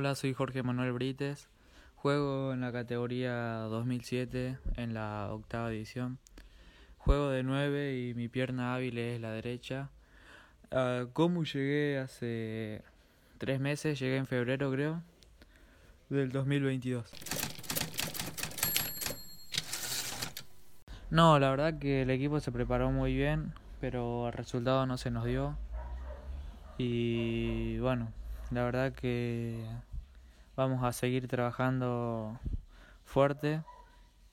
Hola, soy Jorge Manuel Brites. Juego en la categoría 2007 en la octava división. Juego de 9 y mi pierna hábil es la derecha. Uh, ¿Cómo llegué hace tres meses? Llegué en febrero, creo, del 2022. No, la verdad que el equipo se preparó muy bien, pero el resultado no se nos dio. Y bueno, la verdad que vamos a seguir trabajando fuerte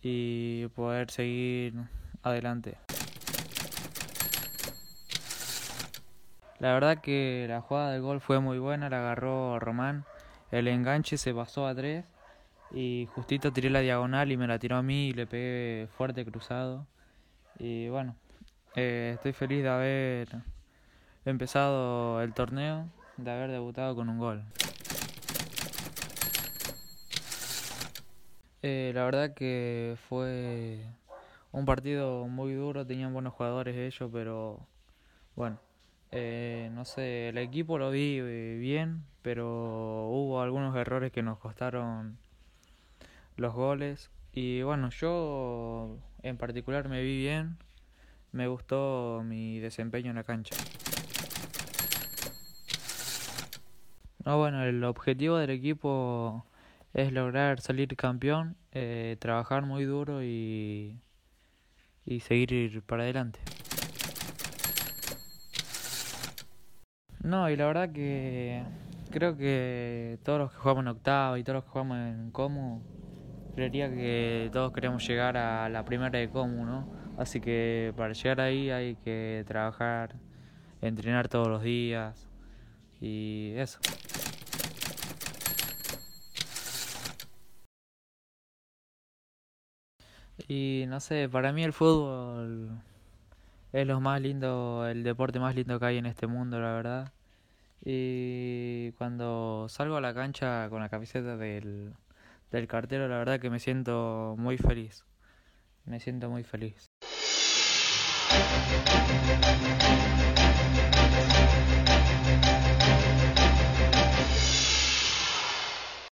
y poder seguir adelante. La verdad que la jugada del gol fue muy buena, la agarró Román, el enganche se pasó a tres y justito tiré la diagonal y me la tiró a mí y le pegué fuerte cruzado. Y bueno, eh, estoy feliz de haber empezado el torneo, de haber debutado con un gol. Eh, la verdad que fue un partido muy duro, tenían buenos jugadores ellos, pero bueno, eh, no sé, el equipo lo vi eh, bien, pero hubo algunos errores que nos costaron los goles. Y bueno, yo en particular me vi bien, me gustó mi desempeño en la cancha. No, bueno, el objetivo del equipo es lograr salir campeón, eh, trabajar muy duro y, y seguir para adelante. No, y la verdad que creo que todos los que jugamos en octava y todos los que jugamos en Comu, creería que todos queremos llegar a la primera de Comu, ¿no? Así que para llegar ahí hay que trabajar, entrenar todos los días y eso. Y no sé, para mí el fútbol es lo más lindo, el deporte más lindo que hay en este mundo, la verdad. Y cuando salgo a la cancha con la camiseta del, del cartero, la verdad que me siento muy feliz. Me siento muy feliz.